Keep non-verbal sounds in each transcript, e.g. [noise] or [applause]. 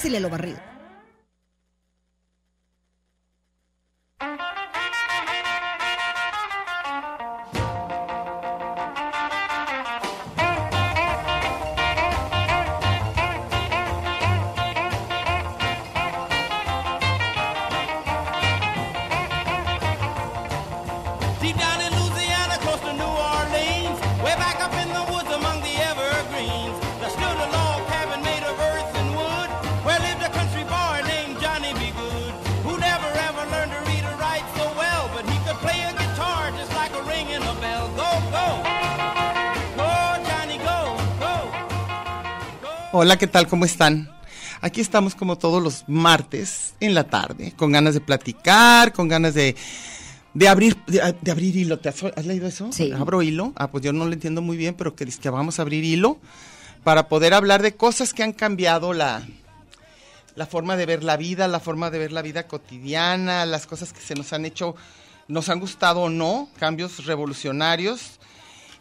Pásele lo barrido. Hola, ¿qué tal? ¿Cómo están? Aquí estamos como todos los martes en la tarde, con ganas de platicar, con ganas de, de abrir de, de abrir hilo. ¿Te has, has leído eso? Sí. ¿Abro hilo? Ah, pues yo no lo entiendo muy bien, pero que que vamos a abrir hilo para poder hablar de cosas que han cambiado la, la forma de ver la vida, la forma de ver la vida cotidiana, las cosas que se nos han hecho, nos han gustado o no, cambios revolucionarios.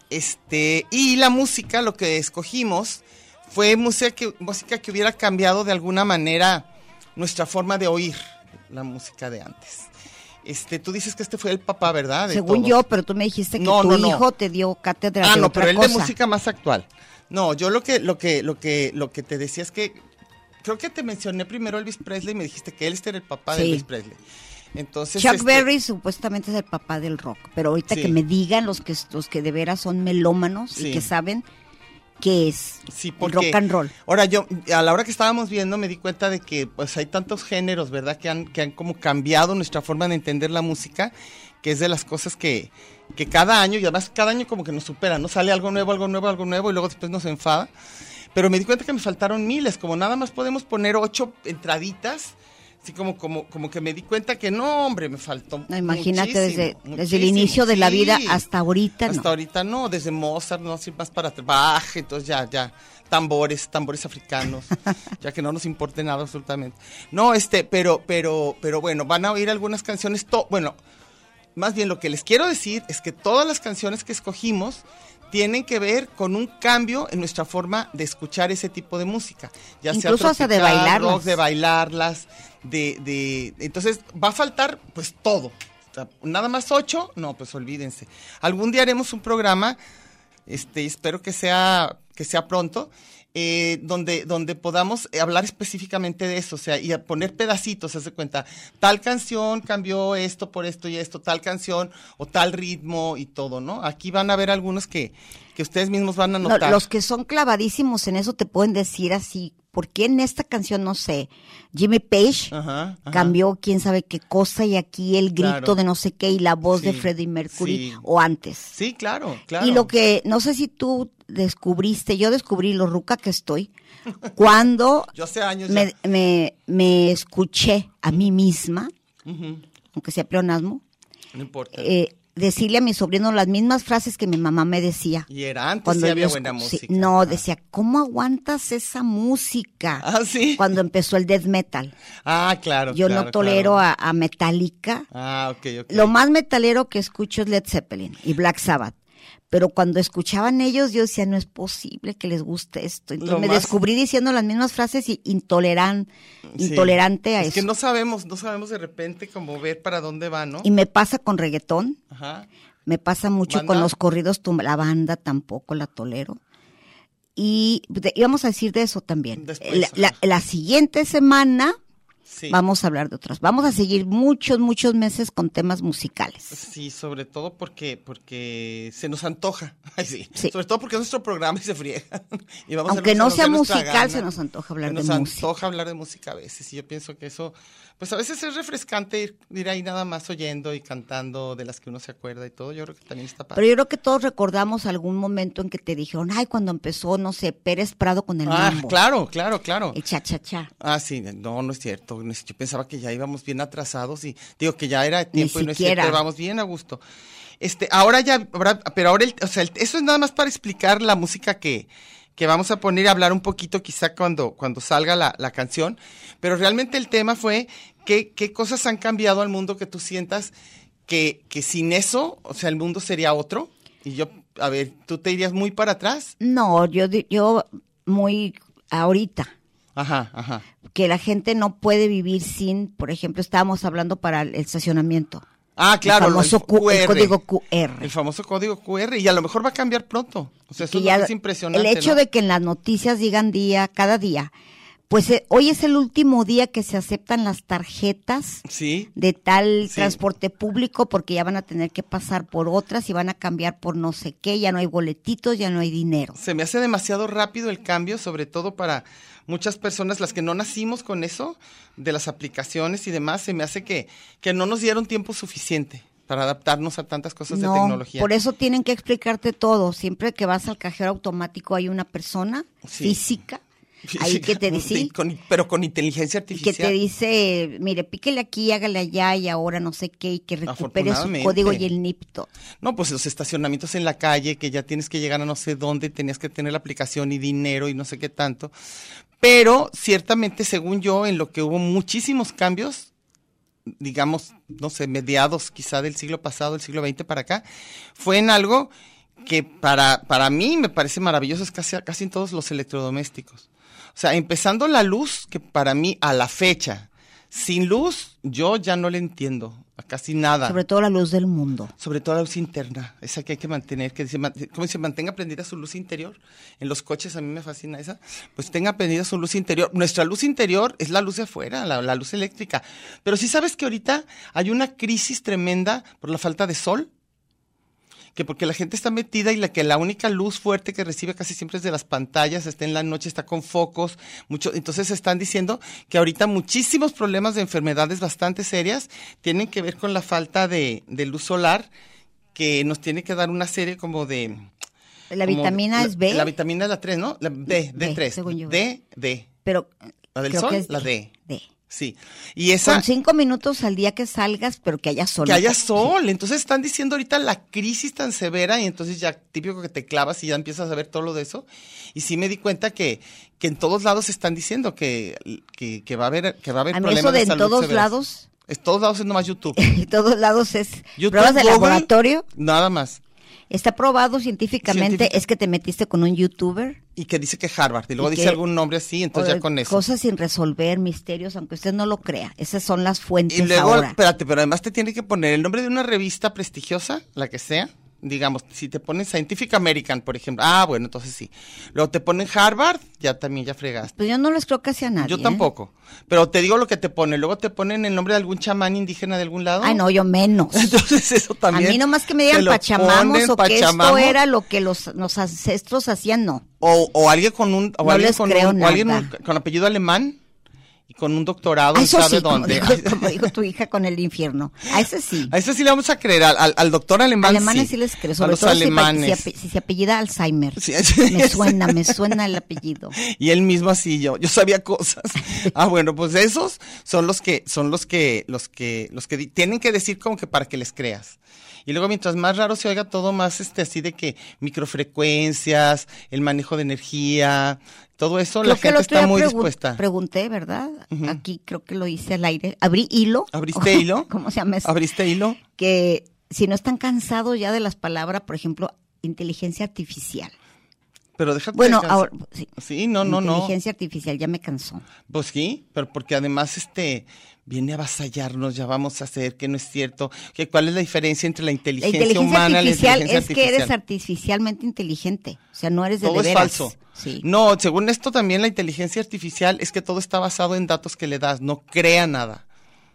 Este, y la música, lo que escogimos fue música que, música que hubiera cambiado de alguna manera nuestra forma de oír la música de antes. Este, tú dices que este fue el papá, ¿verdad? De Según todos. yo, pero tú me dijiste que No, tu no, no. hijo te dio cátedra Ah, de no, otra pero él cosa. de música más actual. No, yo lo que, lo que, lo que, lo que te decía es que creo que te mencioné primero Elvis Presley y me dijiste que él este era el papá de. Elvis Presley. Entonces, Chuck este, Berry supuestamente es el papá del rock, pero ahorita Sí. que me digan los que los que de veras son melómanos Sí. y que saben qué es Sí, el porque rock and roll. Ahora yo a la hora que estábamos viendo me di cuenta de que pues hay tantos géneros, ¿verdad? Que han que han como cambiado nuestra forma de entender la música, que es de las cosas que que cada año y además cada año como que nos supera, no sale algo nuevo, algo nuevo, algo nuevo y luego después nos enfada. Pero me di cuenta que me faltaron miles, como nada más podemos poner ocho entraditas. Así como, como, como que me di cuenta que no, hombre, me faltó. No, imagínate desde, desde el inicio de la sí. vida hasta ahorita Hasta no. ahorita no, desde Mozart, no, así más para Bach, entonces ya, ya, tambores, tambores africanos, [laughs] ya que no nos importe nada absolutamente. No, este, pero, pero, pero bueno, van a oír algunas canciones, to- bueno, más bien lo que les quiero decir es que todas las canciones que escogimos tienen que ver con un cambio en nuestra forma de escuchar ese tipo de música. Ya sea Incluso hasta de bailarlas. rock, de bailarlas, de, de, entonces va a faltar pues todo. O sea, nada más ocho, no, pues olvídense. Algún día haremos un programa, este, espero que sea, que sea pronto, eh, donde, donde podamos eh, hablar específicamente de eso, o sea, y a poner pedacitos, hace cuenta, tal canción cambió esto por esto y esto, tal canción o tal ritmo y todo, ¿no? Aquí van a ver algunos que, que ustedes mismos van a No, notar. los que son clavadísimos en eso te pueden decir así, ¿por qué en esta canción, no sé, Jimmy Page Ajá, ajá. cambió quién sabe qué cosa y aquí el grito Claro. de no sé qué y la voz de Freddie Mercury sí. o antes? Sí, claro, claro. Y lo que, no sé si tú descubriste, yo descubrí lo ruca que estoy, cuando [laughs] Yo hace años me, me, me escuché a mí misma, aunque sea pleonasmo, No importa. eh, decirle a mi sobrino las mismas frases que mi mamá me decía. y era antes Cuando sí había buena música. no, Ah. decía, ¿cómo aguantas esa música? Ah, sí. Cuando empezó el death metal. Ah, claro. Yo claro, no tolero claro. a, a Metallica. Ah, ok, ok. Lo más metalero que escucho es Led Zeppelin y Black Sabbath. Pero cuando escuchaban ellos, yo decía, no es posible que les guste esto. Entonces Lo me más- descubrí diciendo las mismas frases y intoleran, Sí. intolerante a es eso. que no sabemos, no sabemos de repente cómo ver para dónde va, ¿no? Y me pasa con reggaetón, Ajá. me pasa mucho ¿Banda? con los corridos, la banda tampoco la tolero. Y de- íbamos a decir de eso también. Después, la, la- ajá. la siguiente semana Sí. Vamos a hablar de otras. Vamos a seguir muchos, muchos meses con temas musicales. Sí, sobre todo porque porque se nos antoja. [laughs] Ay, sí. Sí. Sobre todo porque es nuestro programa y se friega. [laughs] Y vamos a Aunque no sea nos musical, gana. se nos antoja hablar Se de nos música. antoja hablar de música a veces. Y yo pienso que eso, pues a veces es refrescante ir, ir ahí nada más oyendo y cantando de las que uno se acuerda y todo. Yo creo que también está padre. Pero yo creo que todos recordamos algún momento en que te dijeron, ay, cuando empezó, no sé, Pérez Prado con el ah, mambo. claro, claro, claro. El cha-cha-cha. Ah, sí, no, no es cierto. Yo pensaba que ya íbamos bien atrasados y digo que ya era tiempo y no es cierto, vamos bien a gusto. Este, ahora ya, pero ahora, el- o sea, el- eso es nada más para explicar la música que, que vamos a poner y hablar un poquito quizá cuando, cuando salga la, la canción. Pero realmente el tema fue qué, qué cosas han cambiado al mundo que tú sientas que, que sin eso, o sea, el mundo sería otro. Y yo, a ver, ¿tú te irías muy para atrás? No, yo, yo muy ahorita, Ajá, ajá. Que la gente no puede vivir sin, por ejemplo, estábamos hablando para el estacionamiento. Ah, claro, el famoso Q- el código QR. El famoso código QR. Y a lo mejor va a cambiar pronto. O sea, eso ya es impresionante. el hecho ¿no? de que en las noticias digan día, cada día, pues eh, hoy es el último día que se aceptan las tarjetas Sí. de tal Sí. transporte público porque ya van a tener que pasar por otras y van a cambiar por no sé qué, ya no hay boletitos, ya no hay dinero. Se me hace demasiado rápido el cambio, sobre todo para muchas personas, las que no nacimos con eso, de las aplicaciones y demás, se me hace que, que no nos dieron tiempo suficiente para adaptarnos a tantas cosas de No, tecnología. por eso tienen que explicarte todo. Siempre que vas al cajero automático hay una persona Sí. física ahí que te [laughs] dice, Sí, con- pero con inteligencia artificial. que te dice, mire, píquele aquí, hágale allá y ahora no sé qué, y que recupere su código y el NIPTO. No, pues los estacionamientos en la calle, que ya tienes que llegar a no sé dónde, tenías que tener la aplicación y dinero y no sé qué tanto. Pero ciertamente, según yo, en lo que hubo muchísimos cambios, digamos, no sé, mediados quizá del siglo pasado, del siglo XX para acá, fue en algo que para, para mí me parece maravilloso, es casi, casi en todos los electrodomésticos. O sea, empezando la luz, que para mí a la fecha, sin luz, yo ya no le entiendo a casi nada. Sobre todo la luz del mundo. Sobre todo la luz interna, esa que hay que mantener, que dice, ¿cómo se mantenga prendida su luz interior? En los coches a mí me fascina esa, pues tenga prendida su luz interior. Nuestra luz interior es la luz de afuera, la, la luz eléctrica. Pero sí sabes que ahorita hay una crisis tremenda por la falta de sol, que porque la gente está metida y la que la única luz fuerte que recibe casi siempre es de las pantallas, está en la noche, está con focos, mucho, entonces están diciendo que ahorita muchísimos problemas de enfermedades bastante serias tienen que ver con la falta de, de luz solar, que nos tiene que dar una serie como de... La como- vitamina es B, La vitamina es la 3, ¿no? La D, D, D3. según yo. D, D. pero ¿La del sol? es La D. D. Sí. Y esa... Con cinco minutos al día que salgas, pero que haya sol. Que haya sol. Entonces están diciendo ahorita la crisis tan severa y entonces ya típico que te clavas y ya empiezas a ver todo lo de eso. Y sí me di cuenta que, que en todos lados están diciendo que, que, que va a haber, que va a haber A problemas eso de en salud todos severos. lados, Es todos lados es nomás YouTube. [laughs] en todos lados es YouTube, pruebas de Google, laboratorio. Nada más. Está probado científicamente, Científica- es que te metiste con un youtuber. Y que dice que Harvard. Y luego Y dice que- algún nombre así, entonces ya con eso. Cosas sin resolver, misterios, aunque usted no lo crea. Esas son las fuentes Y luego, ahora. espérate, pero además te tiene que poner el nombre de una revista prestigiosa, la que sea. Digamos, si te ponen Scientific American, por ejemplo. Ah, bueno, entonces sí. Luego te ponen Harvard, ya también ya fregaste. Pues yo no les creo casi a nadie. Yo ¿eh? tampoco. Pero te digo lo que te ponen. Luego te ponen el nombre de algún chamán indígena de algún lado. Ay, no, yo menos. [laughs] Entonces eso también. a mí nomás que me digan pachamamos ponen, o que Pachamamo, esto era lo que los, los ancestros hacían, no. O, o alguien con un. O No alguien con, un- o alguien con apellido alemán con un doctorado, A ¿y eso sabe sí, como dónde. dijo, como dijo tu hija con el infierno. A ese sí. A eso sí le vamos a creer. Al, al- al doctor alemán. Alemanes sí. sí les creo, a los todo alemanes. si, se apellida Alzheimer. Sí, me suena, me suena el apellido. Y él mismo así yo, yo sabía cosas. [laughs] Ah, bueno, pues esos son los que, son los que, los que, los que tienen que decir como que para que les creas. Y luego mientras más raro se oiga todo más este así de que microfrecuencias, el manejo de energía, todo eso Creo la gente está muy pregun- dispuesta. Pregunté, ¿verdad? Aquí creo que lo hice al aire. Abrí hilo. ¿Abriste [laughs] hilo? ¿Cómo se llama eso? ¿Abriste hilo? Que si no están cansados ya de las palabras, por ejemplo, inteligencia artificial. Pero déjate Bueno, ahora, sí. Sí, no, no, no. Inteligencia artificial ya me cansó. Pues sí, pero porque además este viene a avasallarnos, ya vamos a hacer que no es cierto, que cuál es la diferencia entre la La inteligencia, inteligencia humana y la artificial inteligencia es que eres artificial. artificialmente inteligente. O sea, no eres de todo de es falso. Sí. No, según esto también la inteligencia artificial es que todo está basado en datos que le das, no crea nada.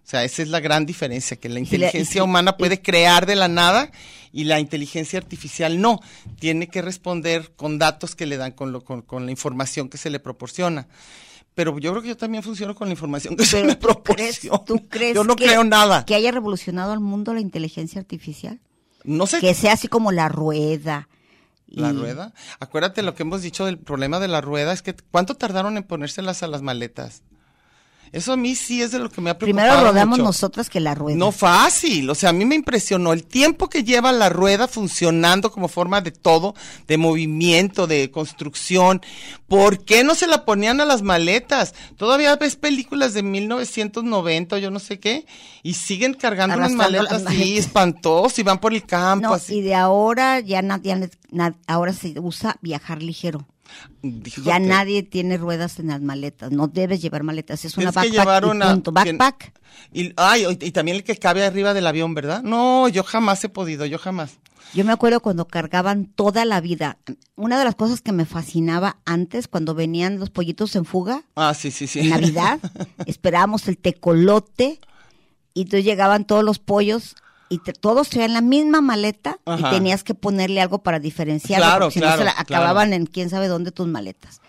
O sea, esa es la gran diferencia, que la si inteligencia si- humana puede crear de la nada y la inteligencia artificial no. Tiene que responder con datos que le dan, con, lo, con, con la información que se le proporciona. Pero yo creo que yo también funciono con la información que se Pero me ¿tú crees, proporciona. tú crees yo no que, creo nada. que haya revolucionado al mundo la inteligencia artificial? No sé Que sea así como la rueda. la rueda. Acuérdate lo que hemos dicho del problema de la rueda, es que ¿cuánto tardaron en ponérselas a las maletas? Eso a mí sí es de lo que me ha preocupado Primero rodamos mucho. nosotras que la rueda. No fácil, o sea, a mí me impresionó el tiempo que lleva la rueda funcionando como forma de todo, de movimiento, de construcción. ¿Por qué no se la ponían a las maletas? Todavía ves películas de 1990 o yo no sé qué, y siguen cargando unas maletas así, espantosos, y van por el campo No, así. y de ahora ya, na- ya na- na- ahora se usa viajar ligero. Ya que- nadie tiene ruedas en las maletas. No debes llevar maletas. Es una Tienes que backpack llevar y punto. Backpack. Y, ay, y también el que cabe arriba del avión, ¿verdad? No, yo jamás he podido, yo jamás. Yo me acuerdo cuando cargaban toda la vida. Una de las cosas que me fascinaba antes, cuando venían los pollitos en fuga, Ah, sí, sí, sí. en Navidad, [laughs] esperábamos el tecolote y entonces llegaban todos los pollos y te- todos traían la misma maleta Ajá. y tenías que ponerle algo para diferenciarlo, Claro, porque si no claro, se la claro. acababan en quién sabe dónde tus maletas.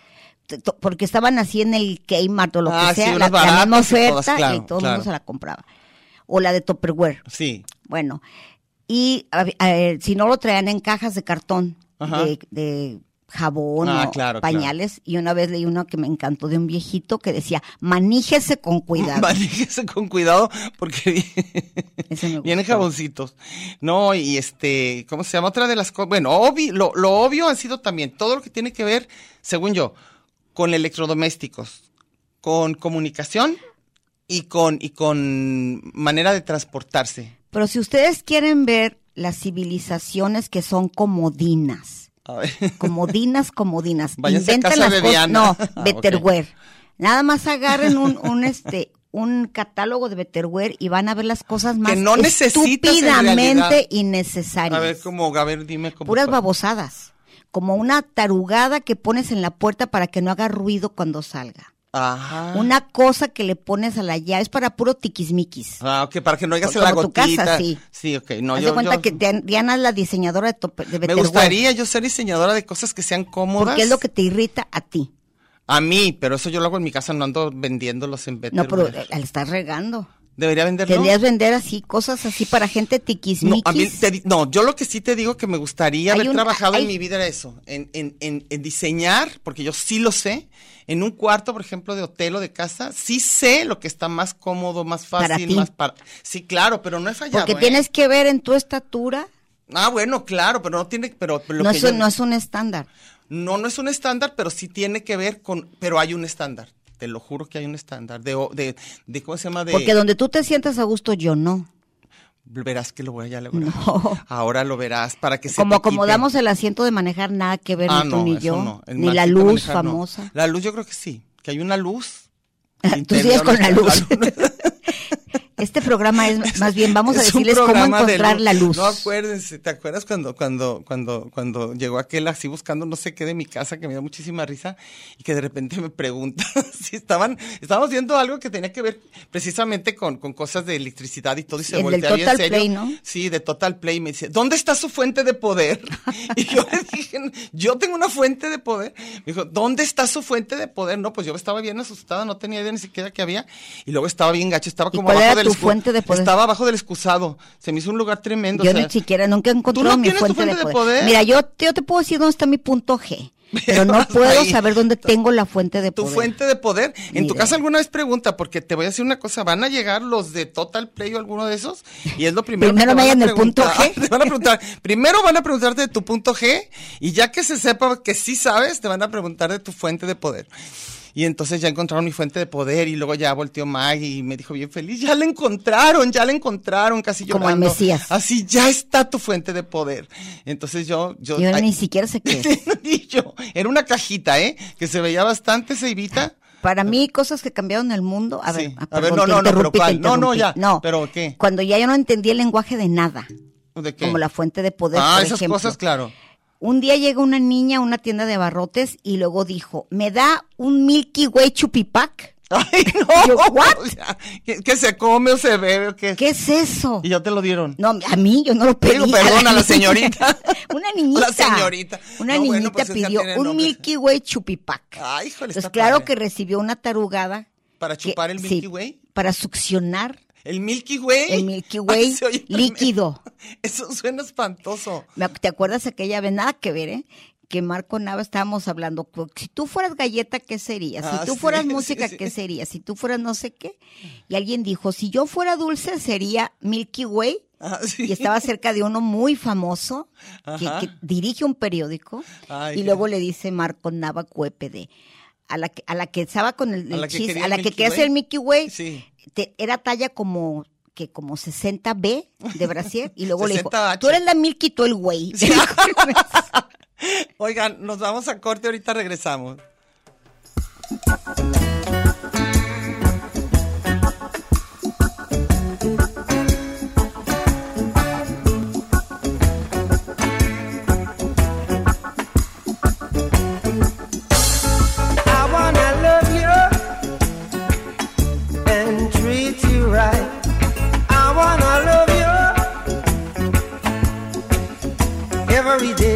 Porque estaban así en el Kmart o lo Ah, que sí, sea, unas la, la misma y oferta todas, claro, y todo el claro. mundo se la compraba. O la de Tupperware. Sí. Bueno, y a- a- si no lo traían en cajas de cartón, Ajá. de, de jabón Ah, o claro, pañales, y una vez leí uno que me encantó de un viejito que decía, maníjese con cuidado. [laughs] Manéjese con cuidado porque [laughs] vienen jaboncitos. No, y este, ¿cómo se llama? Otra de las cosas, bueno, obvi- lo, lo obvio han sido también todo lo que tiene que ver, según yo, con electrodomésticos, con comunicación y con, y con manera de transportarse. Pero si ustedes quieren ver las civilizaciones que son comodinas, A ver. [laughs] comodinas, comodinas, Váyanse a inventen casa las de cosas, Diana. no, [laughs] Ah, Betterware. Nada más agarren un, un este un catálogo de Betterware y van a ver las cosas más no estúpidamente innecesarias. A ver, cómo, a ver, dime cómo. puras babosadas, como una tarugada que pones en la puerta para que no haga ruido cuando salga. Ajá. Una cosa que le pones a la llave es para puro tiquismiquis. Ah, ok, para que no oigas Como la tu gotita. casa, sí. Sí, ok. No, Haz yo, de cuenta yo- que Dian- Diana es la diseñadora de, tope- de me Betterware, gustaría yo ser diseñadora de cosas que sean cómodas. Porque es lo que te irrita a ti. A mí, pero eso yo lo hago en mi casa, no ando vendiéndolos en No, pero Betterware. eh, estás regando. ¿Debería venderlo? Vender así, cosas así para gente no, tiquismiquis. a mí te no, yo lo que sí te digo que me gustaría Hay haber un- trabajado hay- en mi vida era eso, en, en, en, en diseñar, porque yo sí lo sé, en un cuarto, por ejemplo, de hotel o de casa, sí sé lo que está más cómodo, más fácil, más para... Sí, claro, pero no he fallado, Porque ¿eh? tienes que ver en tu estatura, Ah, bueno, claro, pero no tiene... Pero, pero lo no que es, yo- no es un estándar. No, no es un estándar, pero sí tiene que ver con, pero hay un estándar. Te lo juro que hay un estándar de, de, de ¿cómo se llama? De, Porque donde tú te sientas a gusto, yo no. verás que lo voy a lograr. No. Ahora lo verás para que se Como acomodamos el asiento de manejar, nada que ver Ah, ni tú no, ni yo. no. Ni la luz manejar, famosa. La luz yo creo que sí, que hay una luz. [laughs] Tú sigues con [laughs] la luz. luz. Este programa es [laughs] más bien, vamos a decirles cómo de encontrar la luz. No acuérdense, ¿te acuerdas cuando, cuando, cuando, cuando llegó aquel así buscando no sé qué de mi casa que me dio muchísima risa y que de repente me pregunta [laughs] si estaban, estábamos viendo algo que tenía que ver precisamente con, con cosas de electricidad y todo y se El del voltea bien Total serio. Play, ¿no? Sí, de Total Play. Me dice, ¿dónde está su fuente de poder? y yo le [laughs] dije, yo tengo una fuente de poder. Me dijo, ¿dónde está su fuente de poder? No, pues yo estaba bien asustada, no tenía idea ni siquiera que había. Y luego estaba bien gacho, estaba ¿Y como abajo del tu fuente de poder? Estaba abajo del excusado. Se me hizo un lugar tremendo. Yo o sea, ni siquiera nunca he encontrado no mi tienes tu fuente, fuente de, de poder. poder? Mira, yo, yo te puedo decir dónde está mi punto G, pero no puedo ahí. saber dónde tengo la fuente de tu poder. fuente de poder. En tu casa alguna vez pregunta, porque te voy a decir una cosa, van a llegar los de Total Play o alguno de esos, y es lo primero Primero que te me van a hallan el punto. G. [laughs] Te van a preguntar, primero van a preguntarte de tu punto G, y ya que se sepa que sí sabes, te van a preguntar de tu fuente de poder. Y entonces ya encontraron mi fuente de poder y luego ya volteó Maggie y me dijo bien feliz, ya la encontraron, ya la encontraron, casi Como el llorando. Mesías. Así, ya está tu fuente de poder. Entonces yo... yo Yo ay, ni siquiera sé qué [laughs] es. y yo, era una cajita, ¿eh? Que se veía bastante ceibita. Para mí, cosas que cambiaron el mundo. A ver, Sí. ah, A ver, no, no, no, pero. No, no, ya. No, ¿Pero qué? Cuando ya yo no entendía el lenguaje de nada, ¿De qué? como la fuente de poder, ah, por esas ejemplo. cosas, claro. Un día llega una niña a una tienda de abarrotes y luego dijo, ¿me da un Milky Way chupipac? Ay, [laughs] no. Yo, [laughs] ¿que, que se come o se bebe o qué? ¿Qué es eso? Y ya te lo dieron. No, a mí yo no lo pedí. Digo, perdón, [laughs] a la señorita. una niñita. La señorita. Una No, bueno, niñita pues esa pidió un nombre. Milky Way chupipac. Ay, híjole, Entonces, está claro padre. que recibió una tarugada. ¿Para que- chupar el sí, Milky Way? Para succionar ¿El Milky Way? el Milky [laughs] Way Ay, líquido. [laughs] Eso suena espantoso. ¿Te acuerdas aquella vez? Nada que ver, ¿eh? Que Marco Nava estábamos hablando. Si tú fueras galleta, ¿qué serías? Si Ah, tú fueras [laughs] sí, música, sí. ¿qué serías? Si tú fueras no sé qué. Y alguien dijo, si yo fuera dulce, sería Milky Way. Ah, sí. Y estaba cerca de uno muy famoso que, dirige un periódico. Ay, y luego le dice Marco Nava Cuépede. A la, que, a la que estaba con el, A el la que chis- quería a el la que Milky quería hacer el Way. Mickey Way, Sí. Te- era talla como que como 60B de Brasier y luego le dijo, [laughs] 60H. tú eres la Milky, tú el güey. [laughs] Sí. [laughs] Oigan, nos vamos a corte, ahorita regresamos. Every day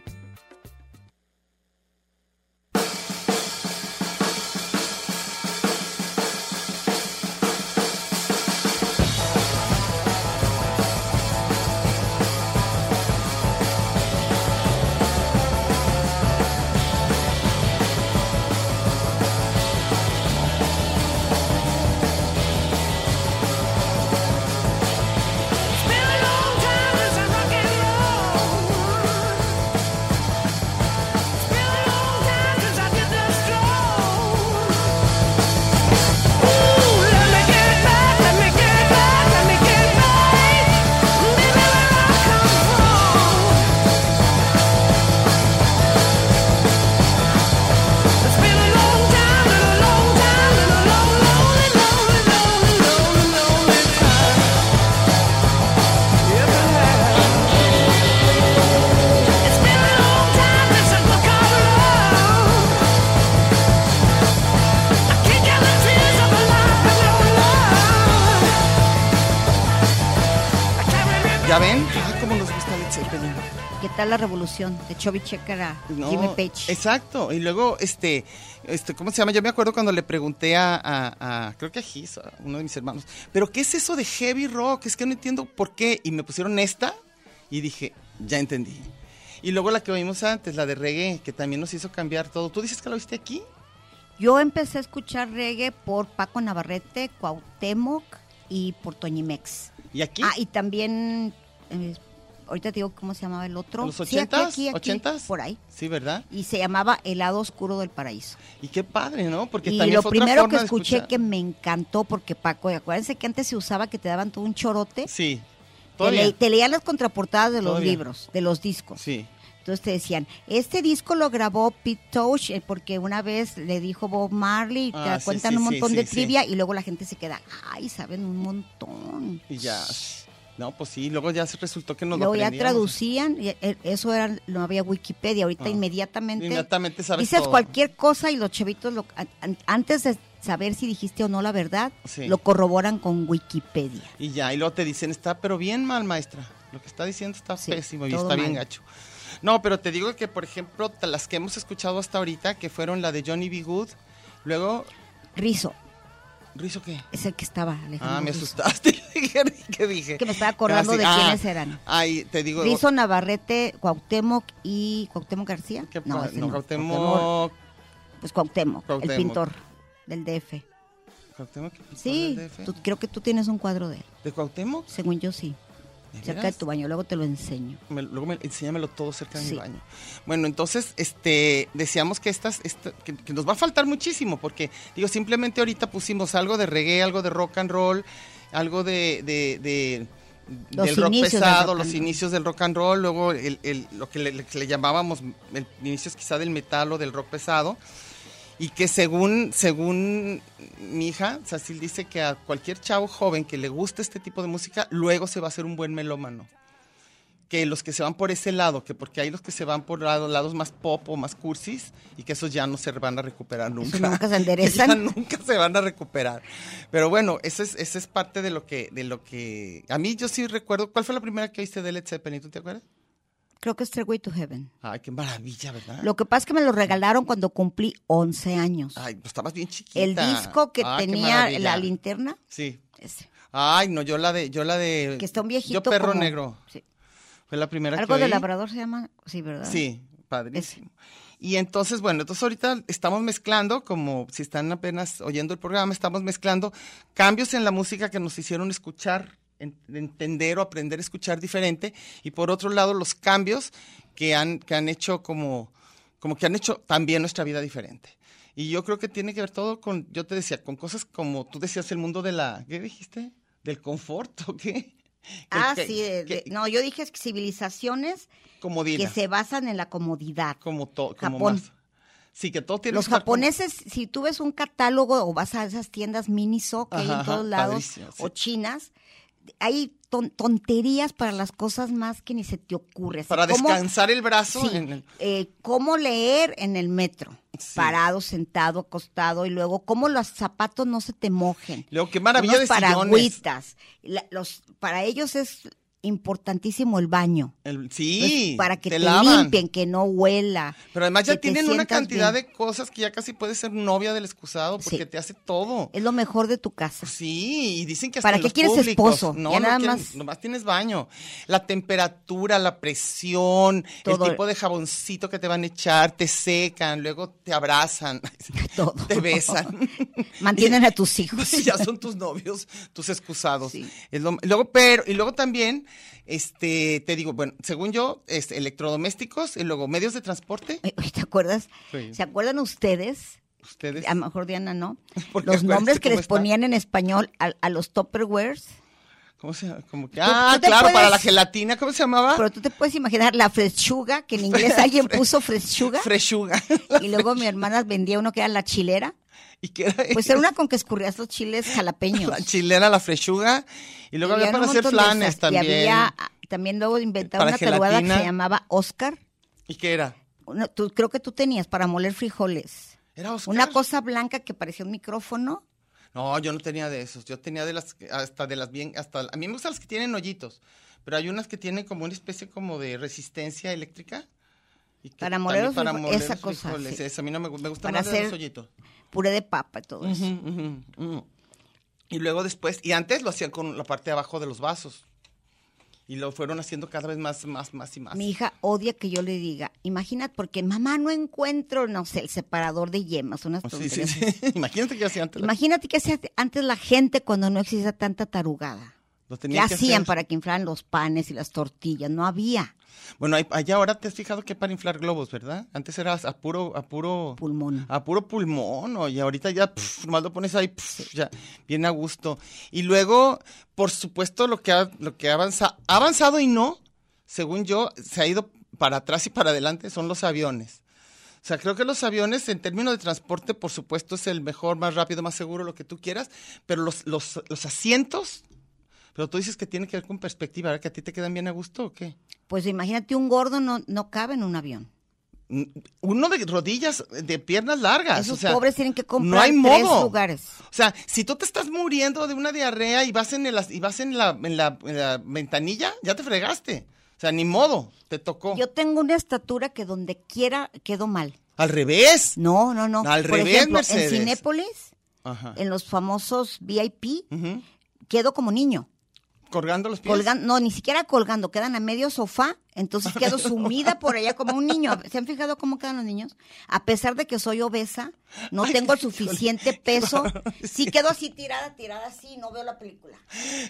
¿Qué tal la revolución de Chubby Checker a No, Jimmy Page? Exacto. Y luego, este, este, ¿cómo se llama? Yo me acuerdo cuando le pregunté a, a- a- creo que a Gis, a uno de mis hermanos, ¿pero qué es eso de heavy rock? Es que no entiendo por qué. Y me pusieron esta y dije, ya entendí. Y luego la que oímos antes, la de reggae, que también nos hizo cambiar todo. ¿Tú dices que la oíste aquí? Yo empecé a escuchar reggae por Paco Navarrete, Cuauhtémoc y por Toñimex. ¿Y aquí? Ah, y también, eh, ahorita te digo cómo se llamaba el otro. ¿En los Sí, aquí, ochentas? aquí, aquí. Por ahí. Sí, ¿verdad? Y se llamaba El lado oscuro del paraíso. Y qué padre, ¿no? Porque y también lo fue otra primero forma que escuché que me encantó, porque Paco, acuérdense que antes se usaba que te daban todo un chorote. Sí. Te, le- te leían las contraportadas de los Todavía. libros, de los discos. Sí. Entonces te decían, este disco lo grabó Pete Tosh eh, porque una vez le dijo Bob Marley, te Ah, sí, cuentan sí, un sí, montón sí, de sí. trivia y luego la gente se queda, ay, saben un montón. Y ya. No, pues sí, luego ya se resultó que nos luego lo ya aprendíamos. traducían, y, eh, eso era, no había Wikipedia, ahorita Ah. inmediatamente, Inmediatamente sabes dices todo. cualquier cosa y los chavitos, lo- an- an- antes de saber si dijiste o no la verdad, Sí. lo corroboran con Wikipedia. Y ya, y luego te dicen, está pero bien mal, maestra. Lo que está diciendo está Sí, pésimo y está bien gacho. No, pero te digo que, por ejemplo, las que hemos escuchado hasta ahorita, que fueron la de Johnny B. Good, luego, Rizo, ¿Rizo qué? es el que estaba, Alejandro Ah, me Rizzo. asustaste. [laughs] ¿Qué ¿Qué dije? Que me estaba acordando de quiénes eran. Ay, te digo. Rizo Navarrete, Cuauhtémoc y Cuauhtémoc García. ¿qué no, ese no, no, Cuauhtémoc. Pues Cuauhtémoc, el pintor del DF. ¿Cuauhtémoc? ¿Qué pintor Sí, del DF? tú- creo que tú tienes un cuadro de él. ¿De Cuauhtémoc? Según yo sí. ¿De Cerca de tu baño, luego te lo enseño. Me- luego me, enséñamelo todo cerca de Sí. mi baño. Bueno, entonces, este, decíamos que estas, esta- que, que nos va a faltar muchísimo, porque, digo, simplemente ahorita pusimos algo de reggae, algo de rock and roll, algo de, de, de- Los del rock del pesado, rock los inicios del rock and roll, luego el, el- lo que le, que le llamábamos el inicios quizá del metal o del rock pesado. Y que según, según mi hija, Cecil dice que a cualquier chavo joven que le guste este tipo de música, luego se va a hacer un buen melómano que los que se van por ese lado, que porque hay los que se van por lado- lados más pop o más cursis y que esos ya no se van a recuperar nunca. nunca se [laughs] enderezan. ya nunca se van a recuperar. Pero bueno, eso es, eso es parte de lo que, de lo que. A mí yo sí recuerdo. ¿Cuál fue la primera que oíste de Led Zeppelin? ¿Tú te acuerdas? Creo que es Stairway to Heaven. Ay, qué maravilla, ¿verdad? Lo que pasa es que me lo regalaron cuando cumplí 11 años. Ay, pues estabas bien chiquita. el disco que Ah, tenía la linterna, Sí. ese. Ay, no, yo la de, yo la de. Que está un viejito. Yo perro como- negro. sí. Fue la primera Algo que de oí. labrador se llama. Sí, ¿verdad? Sí, padrísimo. Y entonces, bueno, entonces ahorita estamos mezclando, como si están apenas oyendo el programa, estamos mezclando cambios en la música que nos hicieron escuchar, entender o aprender a escuchar diferente, y por otro lado los cambios que han, que han hecho como, como que han hecho también nuestra vida diferente. Y yo creo que tiene que ver todo con, yo te decía, con cosas como tú decías, el mundo de la, ¿qué dijiste? ¿Del confort o qué? Ah, Que- sí. de- que- de- no, yo dije civilizaciones comodidad, que se basan en la comodidad. como todo, como Japón. más. Sí, que todo tiene Los japoneses, si tú ves un catálogo o vas a esas tiendas Miniso que hay Ajá, en todos lados, sí. o chinas, hay ton- tonterías para las cosas más que ni se te ocurre. Así Para descansar el brazo. Sí, en el- eh, cómo leer en el metro, Sí. parado, sentado, acostado, y luego cómo los zapatos no se te mojen. Luego, qué maravilla Unos de. La- los, para ellos es importantísimo el baño. El- sí, para que te, limpien, que no huela. Pero además ya tienen una cantidad bien. de cosas que ya casi puedes ser novia del excusado porque Sí. te hace todo. Es lo mejor de tu casa. Sí, y dicen que hasta ¿Para qué los quieres públicos. esposo? No, Ya no nada quieren- más- nomás tienes baño. La temperatura, la presión, Todo. el tipo de jaboncito que te van a echar, te secan, luego te abrazan, [laughs] Todo. te besan. [laughs] Mantienen a tus [laughs] hijos. Ya son tus novios, tus excusados. Sí. Es lo- luego, pero, y luego también, este, te digo, bueno, según yo, electrodomésticos y luego medios de transporte. Oye, ¿Te acuerdas? Sí. ¿Se acuerdan ustedes? Ustedes. A lo mejor Diana no. [laughs] Los nombres que les está. ponían en español a, a los Tupperwares. ¿Cómo se llama? Como que, Tú- ah, claro, para la gelatina, ¿cómo se llamaba? Pero tú te puedes imaginar la freschuga, que en inglés [laughs] alguien puso freschuga. Freshuga. Y luego mi hermana vendía uno que era la chilera. ¿Y qué era Pues era una con que escurrías los chiles jalapeños. [laughs] La chilera, la freshuga. Y luego había había para hacer flanes también. Y había, también luego inventaron Para una tarugada que se llamaba Oscar. ¿Y qué era? Tú, creo que tú tenías para moler frijoles. Era Oscar. Una cosa blanca que parecía un micrófono. No, yo no tenía de esos. Yo tenía de las, hasta de las bien, hasta, a mí me gustan las que tienen hoyitos. Pero hay unas que tienen como una especie como de resistencia eléctrica. Y que Para moler esa los cosa, frijoles. sí. A mí no me, me gusta Para más de los hacer hoyitos. Puré de papa y todo eso. Y luego después, y antes lo hacían con la parte de abajo de los vasos. Y lo fueron haciendo cada vez más, más, más y más. Mi hija odia que yo le diga, imagínate, porque mamá no encuentro, no sé, el separador de yemas, unas Sí, sí, tonterías. sí. [laughs] Imagínate que hacía antes. la- Imagínate que hacía antes la gente cuando no existía tanta tarugada. ¿Qué que hacían hacer. para que inflaran los panes y las tortillas? No había Bueno, hay- allá ahora te has fijado que para inflar globos, ¿verdad? Antes era a puro, a puro pulmón. A puro pulmón, y ahorita ya, pf, nomás lo pones ahí, ya, bien a gusto. Y luego, por supuesto, lo que ha, lo que ha avanzado y no, según yo, se ha ido para atrás y para adelante, son los aviones. O sea, creo que los aviones, en términos de transporte, por supuesto, es el mejor, más rápido, más seguro, lo que tú quieras, pero los, los, los asientos, pero tú dices que tiene que ver con perspectiva, ¿verdad? ¿Que a ti te quedan bien a gusto o qué? Pues imagínate, un gordo no, no cabe en un avión. Mm, Uno de rodillas, de piernas largas. Esos o sea, pobres tienen que comprar no hay tres modo. lugares. O sea, si tú te estás muriendo de una diarrea y vas en, el, y vas en, la, en, la, en la ventanilla, ya te fregaste. O sea, ni modo, te tocó. Yo tengo una estatura que donde quiera quedo mal. Al revés. No, no, no. Al Por revés, ejemplo, Mercedes. en Cinépolis, Ajá. en los famosos VIP, quedo como niño. Colgando los pies. Colgan, no, ni siquiera colgando, quedan a medio sofá, entonces quedo [laughs] sumida por allá como un niño. ¿Se han fijado cómo quedan los niños? A pesar de que soy obesa, no Ay, tengo el [laughs] suficiente peso, sí sí. quedo así tirada, tirada así, no veo la película.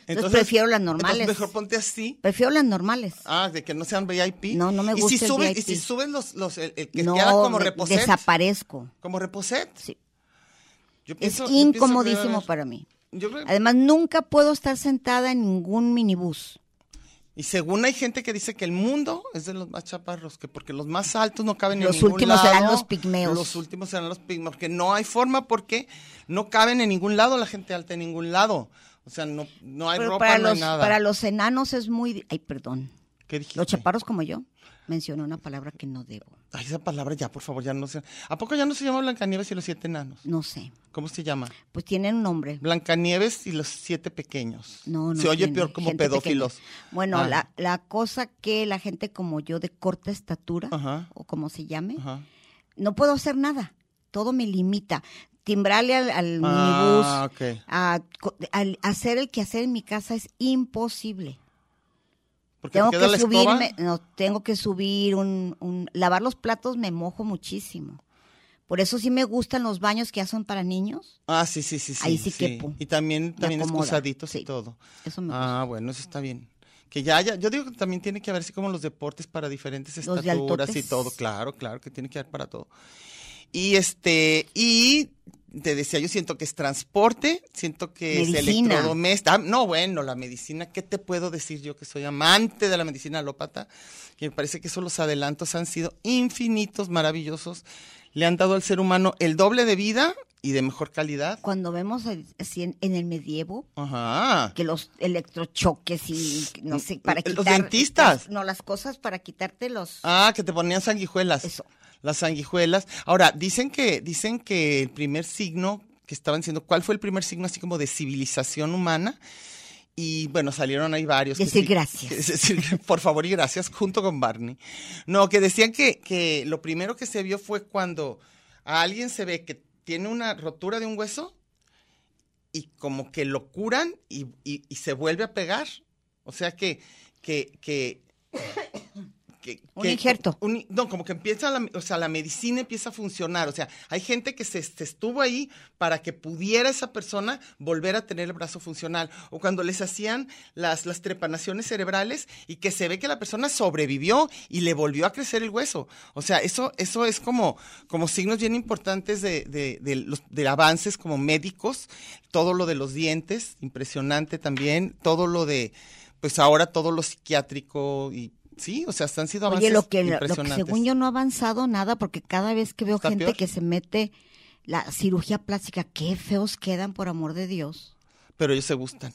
Entonces, prefiero las normales. entonces mejor ponte así. Prefiero las normales. Ah, de que no sean VIP. No, no me y gusta si el subes, VIP. Y si subes los, los el, el que no, queda como reposet. desaparezco. Como reposet. Sí. Yo Es pienso- incomodísimo para mí. Yo creo- Además, nunca puedo estar sentada en ningún minibús. Y según hay gente que dice que el mundo es de los más chaparros, que porque los más altos no caben Los en ningún últimos lado. serán los pigmeos. Los últimos serán los pigmeos, porque no hay forma porque no caben en ningún lado la gente alta en ningún lado. O sea, no, no hay Pero ropa, para no hay los, nada. para los enanos es muy... Ay, perdón. ¿Qué dijiste? Los chaparros como yo. Mencioné una palabra que no debo. Ay, esa palabra ya, por favor, ya no sé. ¿A poco ya no se llama Blancanieves y los siete enanos? No sé. ¿Cómo se llama? Pues tienen un nombre. Blancanieves y los siete pequeños. No, no. Se oye peor como pedófilos. pequeña. Bueno, Ah. la, la cosa que la gente como yo de corta estatura, Ajá. o como se llame, Ajá. no puedo hacer nada. Todo me limita. Timbrarle al, al Ah, minibús, a, hacer el quehacer en mi casa es imposible. Porque Tengo que subirme, no, tengo que subir un, un- lavar los platos me mojo muchísimo. Por eso sí me gustan los baños que ya son para niños. Ah, sí, sí, sí, sí. Ahí sí quepo. Y también, también excusaditos y sí. todo. Eso me gusta. Ah, bueno, eso está bien. Que ya haya, yo digo que también tiene que haber así como los deportes para diferentes Los estaturas y todo, claro, claro, que tiene que haber para todo. Y este, y te decía, yo siento que es transporte, siento que es electrodoméstico. Ah, no, bueno, la medicina, ¿qué te puedo decir yo que soy amante de la medicina alópata? Que me parece que esos los adelantos han sido infinitos, maravillosos. Le han dado al ser humano el doble de vida y de mejor calidad. Cuando vemos el- así en, en el medievo, Ajá. que los electrochoques y no sé, para Los quitar. dentistas. las- no, las cosas para quitarte los. Ah, que te ponían sanguijuelas. Eso. Las sanguijuelas. Ahora, dicen que, dicen que el primer signo que estaban diciendo, ¿cuál fue el primer signo así como de civilización humana? Y bueno, salieron ahí varios. Decir gracias. es [laughs] decir, por favor y gracias, junto con Barney. No, que decían que, que lo primero que se vio fue cuando a alguien se ve que tiene una rotura de un hueso y como que lo curan y, y- y se vuelve a pegar. O sea que, que, que, que- Un injerto. un- no, como que empieza la, o sea, la medicina empieza a funcionar. O sea, hay gente que se, se estuvo ahí para que pudiera esa persona volver a tener el brazo funcional. O cuando les hacían las, las trepanaciones cerebrales y que se ve que la persona sobrevivió y le volvió a crecer el hueso. O sea, eso, eso es como, como signos bien importantes de, de, de los, de avances como médicos. Todo lo de los dientes, impresionante también. Todo lo de, pues ahora todo lo psiquiátrico y Sí, o sea, han sido avances Oye, lo que, lo que según yo no ha avanzado nada, porque cada vez que veo ¿Está gente peor? que se mete la cirugía plástica, qué feos quedan, por amor de Dios. Pero ellos se gustan.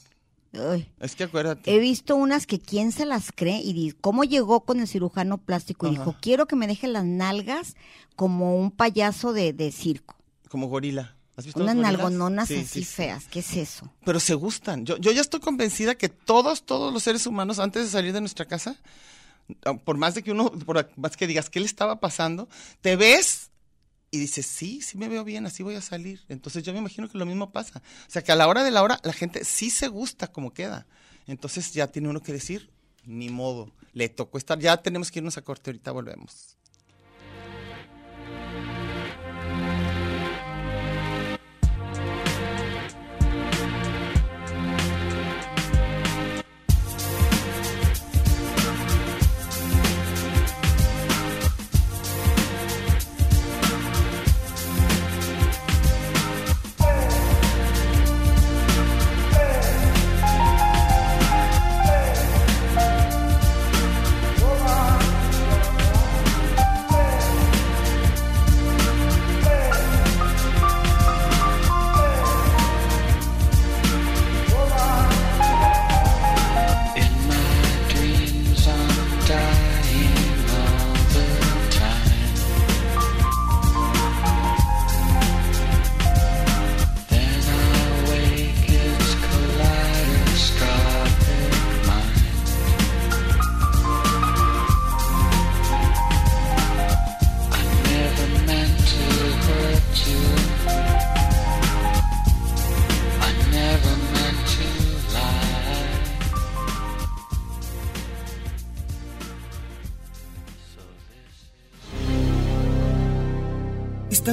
Ay. Es que acuérdate. He visto unas que quién se las cree y dice, ¿cómo llegó con el cirujano plástico? Y Ajá. dijo, quiero que me deje las nalgas como un payaso de, de circo. Como gorila. ¿Has visto Unas nalgononas Sí, así sí, sí. feas. ¿Qué es eso? Pero se gustan. Yo, yo ya estoy convencida que todos, todos los seres humanos, antes de salir de nuestra casa, por más de que uno, por más que digas qué le estaba pasando, te ves y dices, sí, sí me veo bien, así voy a salir. Entonces yo me imagino que lo mismo pasa. O sea, que a la hora de la hora la gente sí se gusta como queda. Entonces ya tiene uno que decir, ni modo. Le tocó estar. Ya tenemos que irnos a corte, ahorita volvemos.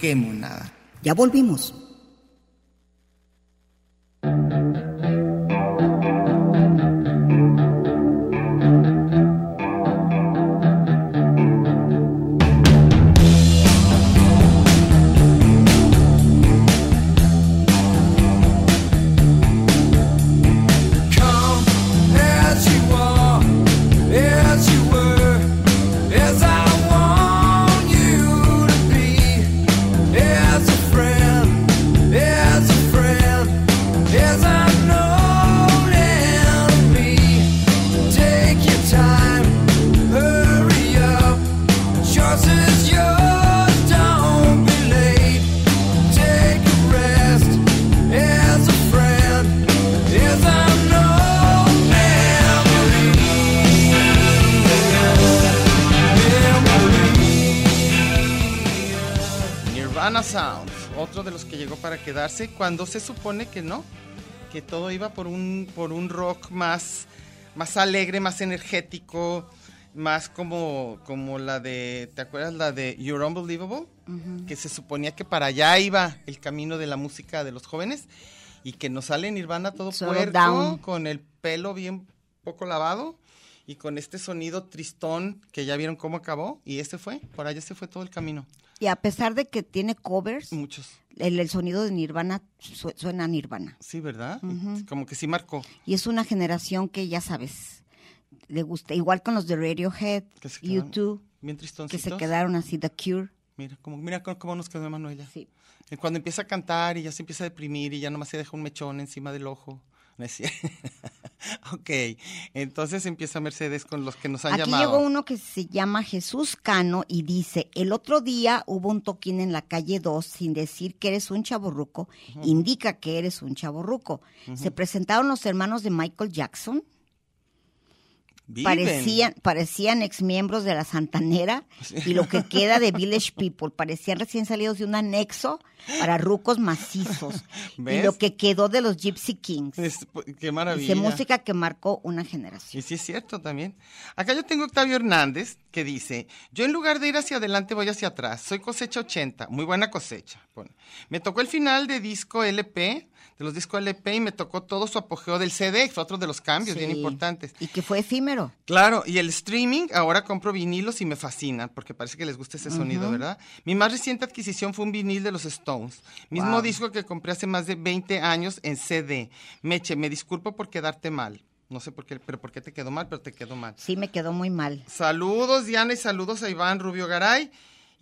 Qué monada. Ya volvimos. Llegó para quedarse cuando se supone que no, que todo iba por un, por un rock más, más alegre, más energético, más como, como la de, ¿te acuerdas la de You're Unbelievable? Que se suponía que para allá iba el camino de la música de los jóvenes y que nos sale Nirvana todo Solo down. con el pelo bien poco lavado y con este sonido tristón que ya vieron cómo acabó y ese fue, por allá se fue todo el camino. Y a pesar de que tiene covers, Muchos. el, el sonido de Nirvana su- suena a Nirvana. Sí, ¿verdad? Como que sí marcó. Y es una generación que ya sabes, le gusta, igual con los de Radiohead, YouTube, que se quedaron así, The Cure. Mira cómo, mira cómo, nos quedó Manuela. Sí. Cuando empieza a cantar y ya se empieza a deprimir y ya nomás se deja un mechón encima del ojo. No es cier- [laughs] ok, entonces empieza Mercedes con los que nos han Aquí llamado. llegó uno que se llama Jesús Cano y dice, el otro día hubo un toquín en la calle 2 sin decir que eres un chaborruco, indica que eres un chaborruco. Se presentaron los hermanos de Michael Jackson, Viven. parecían, parecían exmiembros de la Santanera [laughs] y lo que queda de Village People, parecían recién salidos de un anexo para rucos macizos. [laughs] y ¿Ves? lo que quedó de los Gypsy Kings. Es- qué maravilla. Dice música que marcó una generación. Y sí es cierto también. Acá yo tengo Octavio Hernández que dice, yo en lugar de ir hacia adelante voy hacia atrás, soy cosecha 80, muy buena cosecha. Pone. Me tocó el final de disco LP, de los discos LP y me tocó todo su apogeo del CD, fue otro de los cambios bien importantes. Y que fue efímero. Claro, y el streaming, ahora compro vinilos y me fascinan, porque parece que les gusta ese sonido, ¿verdad? Mi más reciente adquisición fue un vinil de los Stones, mismo Wow. disco que compré hace más de 20 años en CD. Meche, me disculpo por quedarte mal. No sé por qué, pero por qué te quedó mal, pero te quedó mal. Sí, me quedó muy mal. Saludos, Diana, y saludos a Iván Rubio Garay.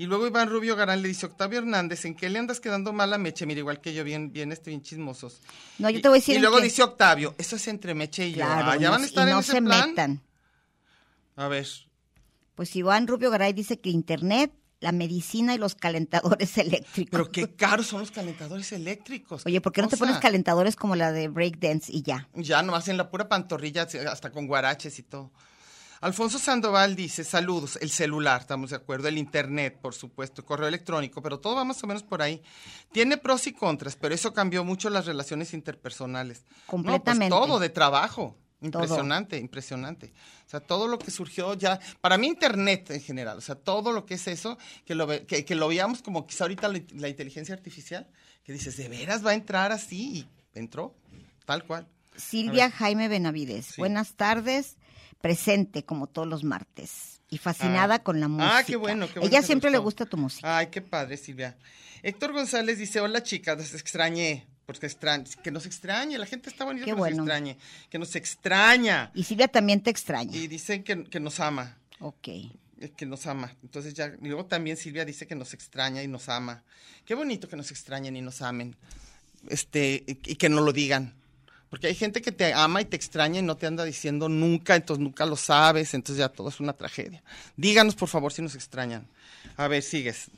Y luego Iván Rubio Garay le dice, Octavio Hernández, ¿en qué le andas quedando mal a Meche? Mira, igual que yo, bien, bien, este, bien chismosos. No, yo te voy a decir Y luego qué- dice Octavio, eso es entre Meche y Claro, yo. Ah, ya van a estar y en ese se plan. metan. A ver. Pues Iván Rubio Garay dice que Internet, la medicina y los calentadores [laughs] eléctricos. Pero qué caros son los calentadores eléctricos. Oye, ¿por qué no te pones calentadores como la de breakdance y ya? Ya nomás en la pura pantorrilla, hasta con guaraches y todo. Alfonso Sandoval dice, saludos, el celular, estamos de acuerdo, el internet, por supuesto, el correo electrónico, pero todo va más o menos por ahí. Tiene pros y contras, pero eso cambió mucho las relaciones interpersonales. Completamente. No, pues todo, de trabajo. Impresionante, impresionante. O sea, todo lo que surgió ya, para mí Internet en general, o sea, todo lo que es eso, que lo, que, que lo veamos como quizá ahorita la, la inteligencia artificial, que dices, ¿de veras va a entrar así? Y entró, tal cual. Silvia Jaime Benavides, Sí. buenas tardes, presente como todos los martes y fascinada Ah. con la música. Ah, qué bueno, qué bueno Ella siempre le gusta tu música. Ay, qué padre, Silvia. Héctor González dice, hola chicas, les extrañé. Porque extraña, que nos extrañe, la gente está bonita Qué que bueno. nos extrañe, que nos extraña. Y Silvia también te extraña. Y dicen que, que nos ama, Ok. eh, que nos ama. Entonces ya, y luego también Silvia dice que nos extraña y nos ama. Qué bonito que nos extrañen y nos amen. Este, y, y que no lo digan. Porque hay gente que te ama y te extraña y no te anda diciendo nunca, entonces nunca lo sabes, entonces ya todo es una tragedia. Díganos, por favor, si nos extrañan. A ver, sigues.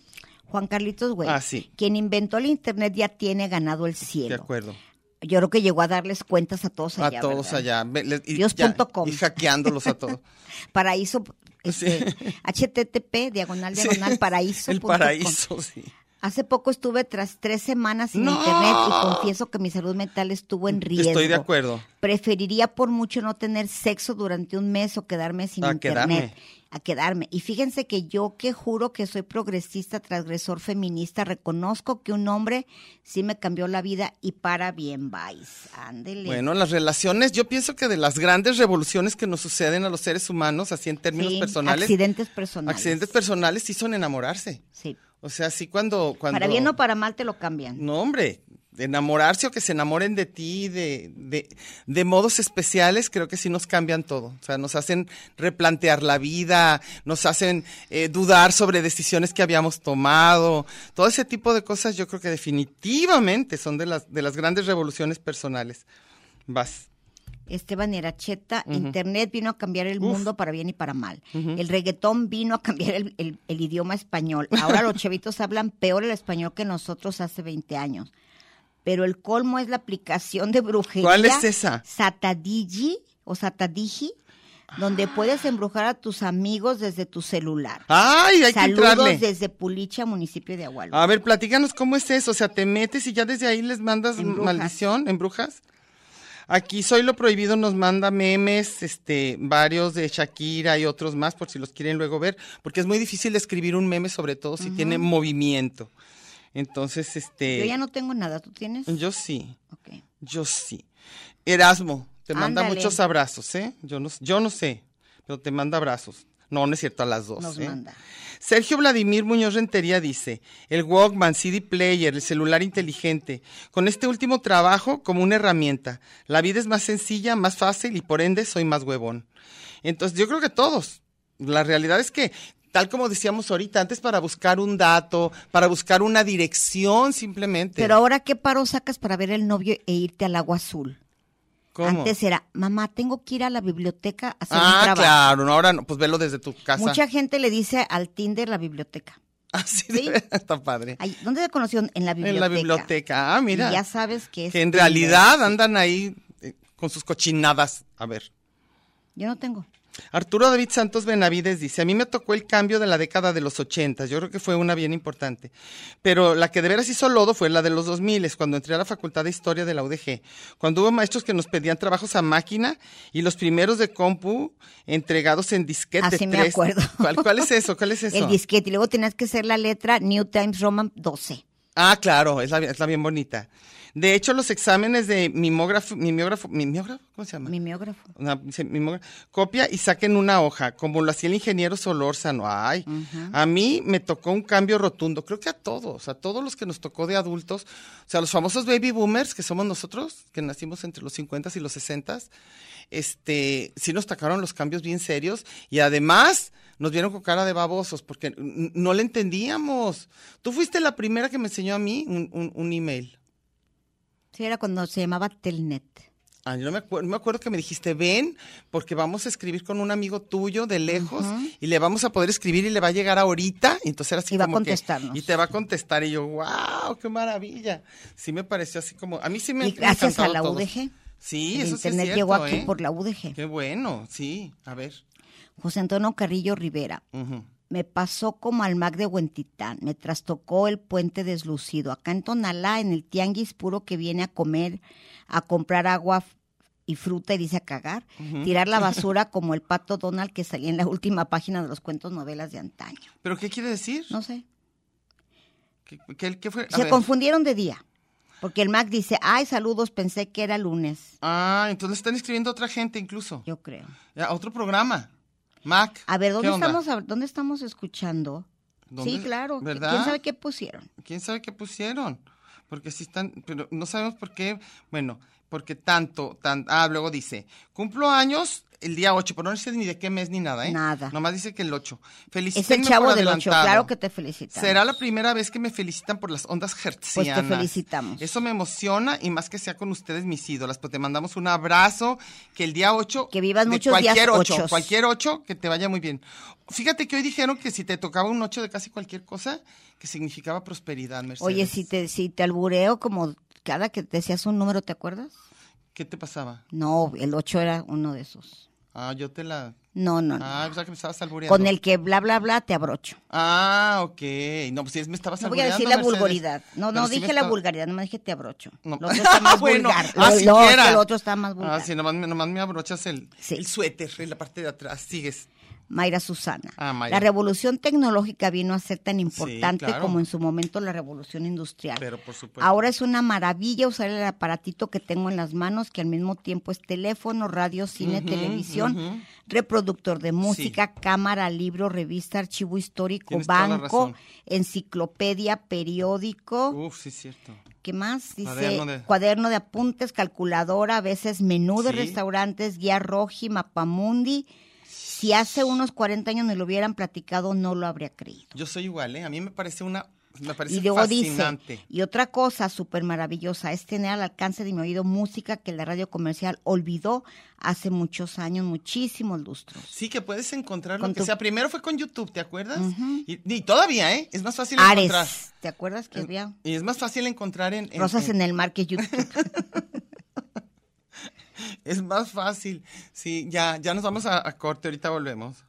Juan Carlitos Güey. Ah, sí. Quien inventó el internet ya tiene ganado el De cielo. acuerdo. Yo creo que llegó a darles cuentas a todos allá. a todos ¿verdad? allá. Dios.com. y hackeándolos a todos. [laughs] Paraíso, este, http, [laughs] diagonal, Sí. diagonal, [laughs] paraíso. El com. paraíso, sí. Hace poco estuve tras tres semanas sin ¡No! internet y confieso que mi salud mental estuvo en riesgo. Estoy de acuerdo. Preferiría por mucho no tener sexo durante un mes o quedarme sin A internet. quedarme. A quedarme. Y fíjense que yo que juro que soy progresista, transgresor, feminista, reconozco que un hombre sí me cambió la vida y para bien vais. Ándele. Bueno, las relaciones, yo pienso que de las grandes revoluciones que nos suceden a los seres humanos, así en términos Sí, personales, Accidentes personales. accidentes personales sí son enamorarse. Sí. O sea, sí cuando... cuando Para bien o para mal te lo cambian. No, hombre, de enamorarse o que se enamoren de ti de, de, de modos especiales, creo que sí nos cambian todo. O sea, nos hacen replantear la vida, nos hacen eh, dudar sobre decisiones que habíamos tomado. Todo ese tipo de cosas yo creo que definitivamente son de las, de las grandes revoluciones personales. Vas. Esteban Iracheta, Ujú. Internet vino a cambiar el Uf. mundo para bien y para mal. El reggaetón vino a cambiar el, el- el idioma español. Ahora los [laughs] chavitos hablan peor el español que nosotros hace 20 años. Pero el colmo es la aplicación de brujería. ¿Cuál es esa? Satadigi o Satadigi, donde puedes embrujar a tus amigos desde tu celular. ¡Ay, hay que Saludos entrarle! desde Pulicha, municipio de Agualo. A ver, platícanos cómo es eso. O sea, te metes y ya desde ahí les mandas Embrujas. maldición, embrujas. Aquí Soy lo Prohibido nos manda memes, este, varios de Shakira y otros más, por si los quieren luego ver, porque es muy difícil escribir un meme, sobre todo si tiene movimiento. Entonces, este, Yo ya no tengo nada, ¿tú tienes? yo sí, Ok. yo sí. Erasmo, te manda Ándale. muchos abrazos, ¿eh? Yo no, yo no sé, pero te manda abrazos. No, no es cierto, a las dos. Nos ¿eh? manda. Sergio Vladimir Muñoz Rentería dice, el Walkman, CD Player, el celular inteligente, con este último trabajo como una herramienta. La vida es más sencilla, más fácil y por ende soy más huevón. Entonces yo creo que todos. La realidad es que, tal como decíamos ahorita, antes para buscar un dato, para buscar una dirección simplemente. Pero ahora, ¿qué paro sacas para ver el novio e irte al agua azul? ¿Cómo? Antes era, mamá, tengo que ir a la biblioteca a hacer un ah, trabajo. claro, no, ahora no, pues velo desde tu casa. Mucha gente le dice al Tinder la biblioteca. Así [laughs] Sí. [laughs] está padre. Ay, ¿Dónde se conoció? En la biblioteca. En la biblioteca. Ah, mira. Y ya sabes que es que en realidad andan ahí eh, con sus cochinadas. A ver. Yo no tengo. Arturo David Santos Benavides dice, a mí me tocó el cambio de la década de los 80, yo creo que fue una bien importante, pero la que de veras hizo lodo fue la de los 2000, cuando entré a la Facultad de Historia de la UDG, cuando hubo maestros que nos pedían trabajos a máquina y los primeros de compu entregados en disquete Así me tres. acuerdo. ¿Cuál, cuál es eso? ¿Cuál es [laughs] eso? El disquete. Y luego tenías que hacer la letra New Times Roman 12. Ah, claro, es la, es la bien bonita. De hecho, los exámenes de mimógrafo, mimiógrafo, mimiógrafo, ¿cómo se llama? Una- dice, mimógrafo, copia y saquen una hoja, como lo hacía el ingeniero Solórzano. Ay, a mí me tocó un cambio rotundo, creo que a todos, a todos los que nos tocó de adultos, o sea, los famosos baby boomers, que somos nosotros, que nacimos entre los 50 y los 60, este, sí nos tocaron los cambios bien serios y además nos vieron con cara de babosos porque no le entendíamos. Tú fuiste la primera que me enseñó a mí un, un- un email. Sí, era cuando se llamaba Telnet. Ah, yo no me, acuerdo, me acuerdo que me dijiste, ven, porque vamos a escribir con un amigo tuyo de lejos y le vamos a poder escribir y le va a llegar ahorita. Y entonces era así Y va a como que- contestarnos. y te va a contestar. Y yo, wow, qué maravilla. Sí me pareció así como, a mí sí me Y me gracias a la todos. UDG. Sí, El eso sí es internet cierto, llegó aquí ¿eh? por la UDG. Qué bueno, sí, a ver. José Antonio Carrillo Rivera. ujú. Me pasó como al Mac de Huentitán, me trastocó el puente deslucido. Acá en Tonalá, en el tianguis puro que viene a comer, a comprar agua y fruta y dice a cagar, tirar la [laughs] basura como el pato Donald que salía en la última página de los cuentos novelas de antaño. ¿Pero qué quiere decir? No sé. ¿Qué, qué- qué fue? A Se ver. confundieron de día. Porque el Mac dice, ay, saludos, pensé que era lunes. Ah, entonces están escribiendo otra gente incluso. Yo creo. Ya, otro programa. Mac. A ver, ¿qué ¿dónde estamos, a- ¿dónde estamos escuchando? ¿Dónde? Sí, claro. ¿Verdad? ¿Quién sabe qué pusieron? ¿Quién sabe qué pusieron? Porque sí están, pero no sabemos por qué. Bueno, porque tanto, tan, ah, luego dice, cumplo años el día 8, pero no dice ni de qué mes ni nada, ¿eh? Nada. Nomás dice que el 8. Es Felicítenme el chavo por del 8, adelantado. claro que te felicitamos. Será la primera vez que me felicitan por las ondas hertzianas. Pues te felicitamos. Eso me emociona y más que sea con ustedes mis ídolas. Pues te mandamos un abrazo, que el día 8... Que vivas muchos días cualquier ocho, ochos. Cualquier 8, que te vaya muy bien. Fíjate que hoy dijeron que si te tocaba un 8 de casi cualquier cosa, que significaba prosperidad, Mercedes. Oye, si te, si te albureo como cada que decías un número, ¿te acuerdas? ¿Qué te pasaba? No, el 8 era uno de esos. Ah, yo te la... No, no, no. Ah, pensaba que me estabas albureando. Con el que bla, bla, bla, te abrocho. Ah, ok. No, pues sí, me estabas No voy a decir la Mercedes. vulgaridad. No, no sí me dije la estaba- vulgaridad, no me dije te abrocho. No. Lo otro está [laughs] más Bueno, vulgar. ah, Lo- no, lo otro está más vulgar. Ah, sí, nomás, me- nomás me abrochas el, Sí. el suéter en la parte de atrás. Sigues. Mayra Susana. Ah, Mayra. La revolución tecnológica vino a ser tan importante claro. como en su momento la revolución industrial. Pero por supuesto. Ahora es una maravilla usar el aparatito que tengo en las manos, que al mismo tiempo es teléfono, radio, cine, televisión, reproductor de música, cámara, libro, revista, archivo histórico, Tienes banco, enciclopedia, periódico. Uf, sí, es cierto. ¿Qué más? Dice Cuaderno cuaderno de- de, apuntes, calculadora, a veces menú de Sí. restaurantes, guía roji, mapamundi. Si hace unos 40 años me lo hubieran platicado, no lo habría creído. Yo soy igual, ¿eh? A mí me parece una. Me parece Y luego dice, fascinante. y otra cosa súper maravillosa es tener al alcance de mi oído música que la radio comercial olvidó hace muchos años, muchísimos lustros. Sí, que puedes encontrar Con lo que tu- sea. Primero fue con YouTube, ¿te acuerdas? y, y todavía, ¿eh? Es más fácil encontrar. Ares, ¿te acuerdas que había Y es más fácil encontrar en. en- Rosas en- en el mar que YouTube? [laughs] Es más fácil. Sí, ya, ya nos vamos a, corte, ahorita volvemos.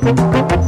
Lugar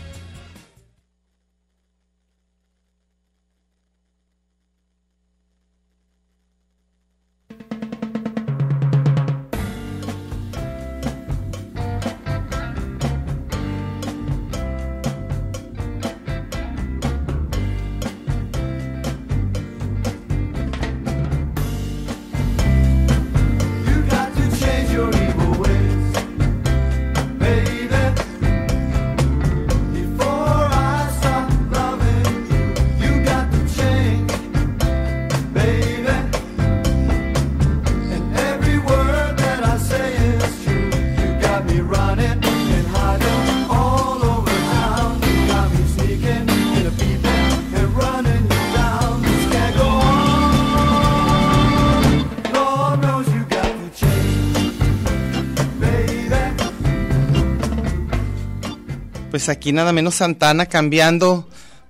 Pues aquí nada menos Santana cambiando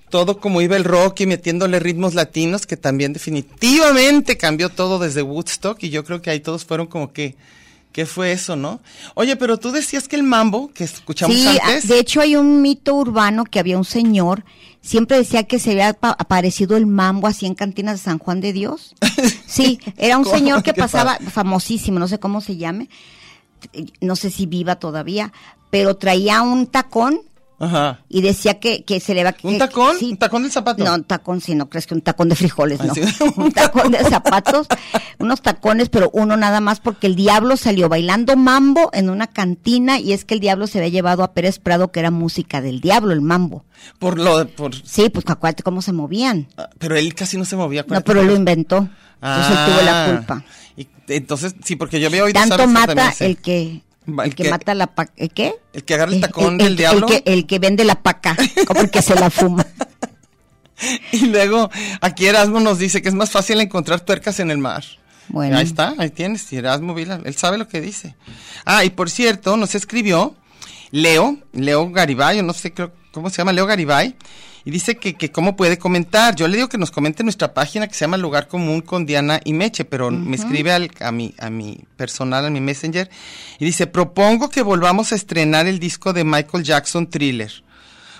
todo como iba el rock y metiéndole ritmos latinos, que también definitivamente cambió todo desde Woodstock y yo creo que ahí todos fueron como que, ¿qué fue eso, no? Oye, pero tú decías que el mambo que escuchamos Sí, antes, a- de hecho hay un mito urbano que había un señor, siempre decía que se había pa- aparecido el mambo así en cantinas de San Juan de Dios. [laughs] Sí, era un señor que pasaba, famosísimo, no sé cómo se llame, no sé si viva todavía, pero traía un tacón ajá, y decía que, que se le va ¿un que- tacón? sí. ¿Un tacón del zapato? No, un tacón, sí, no crees que un tacón de frijoles, Ay, no. sí. [laughs] Un tacón de zapatos, unos tacones, pero uno nada más porque el diablo salió bailando mambo en una cantina y es que el diablo se había llevado a Pérez Prado, que era música del diablo, el mambo. Por lo, por, Sí, pues acuérdate cómo se movían. ah, pero él casi no se movía. No, pero él lo inventó. Entonces él tuvo la Ah, culpa. y- entonces, sí, porque yo había oído Tanto mata también el que el que que- mata la paca, ¿el qué? El que agarra el tacón el, del el- diablo. El que, el que vende la paca, como el que se la fuma. [laughs] Y luego, aquí Erasmo nos dice que es más fácil encontrar tuercas en el mar. Bueno. Ahí está, ahí tienes, Erasmo Vila, él sabe lo que dice. Ah, y por cierto, nos escribió Leo, Leo Garibay, o no sé creo, cómo se llama, Leo Garibay, y dice que, que cómo puede comentar. Yo le digo que nos comente en nuestra página que se llama Lugar Común con Diana y Meche, pero me escribe al- a, mi, a mi personal, a mi messenger, y dice, propongo que volvamos a estrenar el disco de Michael Jackson Thriller.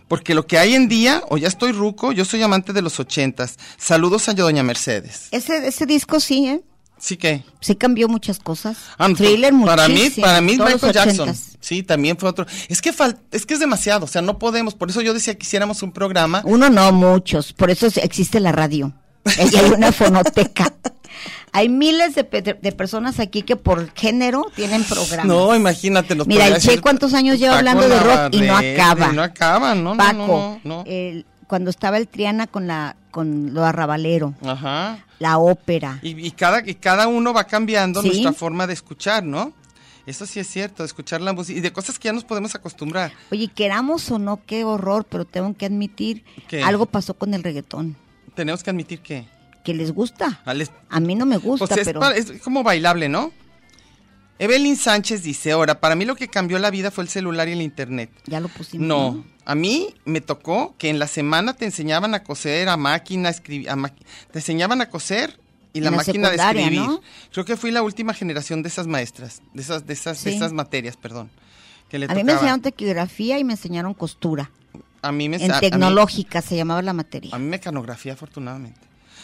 Porque lo que hay en día, o ya estoy ruco, yo soy amante de los ochentas. Saludos a doña Mercedes. Ese, ese disco sí, ¿eh? Sí que. Sí cambió muchas cosas. Ah, Thriller para mí, muchísimo, para mí todos Michael Jackson. Sí, también fue otro. Es que fal- es que es demasiado, o sea, no podemos. Por eso yo decía que hiciéramos un programa. Uno no, muchos. Por eso existe la radio. Y [laughs] hay una fonoteca. Hay miles de, de personas aquí que por género tienen programas. No, imagínate los Mira, el Che cuántos años lleva Paco hablando de rock y no acaba. No acaba, no, no, Paco, no, no, no. el- cuando estaba el Triana con la con lo arrabalero, Ajá. La ópera. Y, y cada, y cada uno va cambiando Sí. nuestra forma de escuchar, ¿no? Eso sí es cierto, de escuchar la música y de cosas que ya nos podemos acostumbrar. Oye, queramos o no, qué horror, pero tengo que admitir, ¿Qué? algo pasó con el reggaetón. Tenemos que admitir que. Que les gusta. es- A mí no me gusta, pues es, pero... es como bailable, ¿no? Evelyn Sánchez dice, ahora, para mí lo que cambió la vida fue el celular y el internet. Ya lo pusimos. No, a mí me tocó que en la semana te enseñaban a coser a máquina, a te enseñaban a coser y la, En la máquina de escribir. ¿no? Creo que fui la última generación de esas maestras, de esas, de esas, de esas materias, perdón. Que le A mí me enseñaron taquigrafía y me enseñaron costura. a mí me En mí- tecnológica se llamaba la materia. A mí mecanografía, afortunadamente.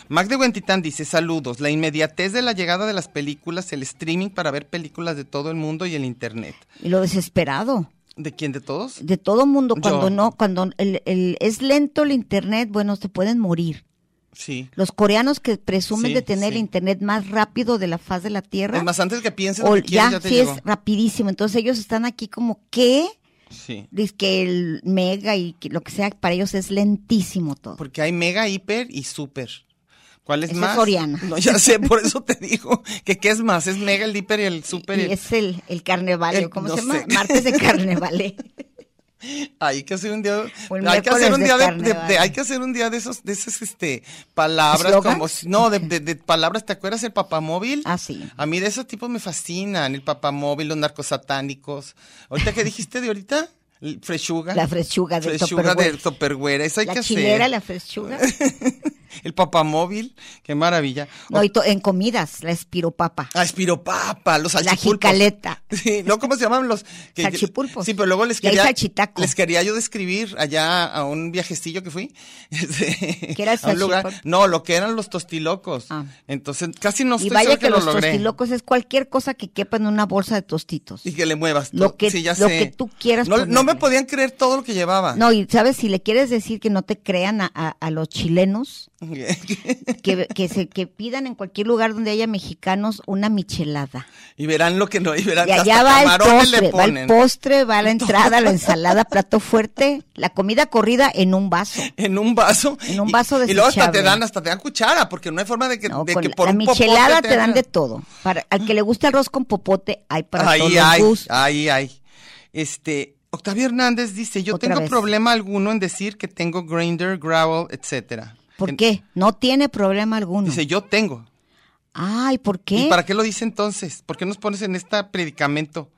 Mac de Huentitán dice, saludos, la inmediatez de la llegada de las películas, el streaming para ver películas de todo el mundo y el internet. Y lo desesperado. ¿De quién? ¿De todos? De todo mundo. Cuando Yo. no, cuando el, el- es lento el internet, bueno, se pueden morir. Sí. Los coreanos que presumen Sí, de tener sí. el internet más rápido de la faz de la Tierra. Es más, antes que pienses o que quieres, ya, ya te sí llegó. es rapidísimo. Entonces ellos están aquí como, ¿qué? Sí. Dice que el mega y que lo que sea, para ellos es lentísimo todo. Porque hay mega, hiper y super. ¿Cuál es Ese es más? Soriana. No, ya sé, por eso te [laughs] digo que qué es más, es mega, el hiper y el super. y es el, el El- ¿cómo no se llama? sé. Martes de carnevale. [laughs] Hay que hacer un día, hay que hacer un día de, carnaval. de- de- hay que hacer un día de esos, de esas, este, palabras como, no, de, de- palabras, ¿te acuerdas el papamóvil? Ah, sí. A mí de esos tipos me fascinan, el papamóvil, los narcosatánicos. Ahorita que dijiste de ahorita, El frechuga. La frechuga del eso hay La que chilera, hacer. la frechuga. [laughs] El papamóvil, qué maravilla. No, y en comidas, la espiropapa. Ah, espiropapa, los La salchipulpos. jicaleta. [laughs] Sí, ¿no? ¿Cómo se llaman los? que- Salchipulpos. Sí, pero luego les Y quería, les quería yo describir allá a un viajecillo que fui. [laughs] este, ¿Qué era el a un lugar- salchipulpo? No, lo que eran los tostilocos. Ah. Entonces, casi no y estoy vaya segura que, lo los logré. tostilocos es cualquier cosa que quepa en una bolsa de tostitos. Y que le muevas. Lo que- Sí, ya lo sé. que tú quieras No. Me podían creer todo lo que llevaba. No, y sabes, si le quieres decir que no te crean a, a- a los chilenos, [laughs] que, que, se, que pidan en cualquier lugar donde haya mexicanos una michelada. y verán lo que no, y verán Y que allá va el le postre, va el postre, va la [laughs] entrada, la ensalada, plato fuerte, la comida corrida en un vaso. en un vaso. En un y- vaso Y, luego hasta te dan, hasta te dan cuchara, porque no hay forma de que, No, de que la- por la un michelada te dan de todo. Para, al que le gusta arroz con popote, hay para todos Ahí los hay, gustos. ahí hay. Este, Octavio Hernández dice, yo Otra tengo vez. problema alguno en decir que tengo grinder, growl, etcétera. ¿Por En- qué? No tiene problema alguno. Dice, yo tengo. Ay, ¿por qué? ¿Y para qué lo dice entonces? ¿Por qué nos pones en este predicamento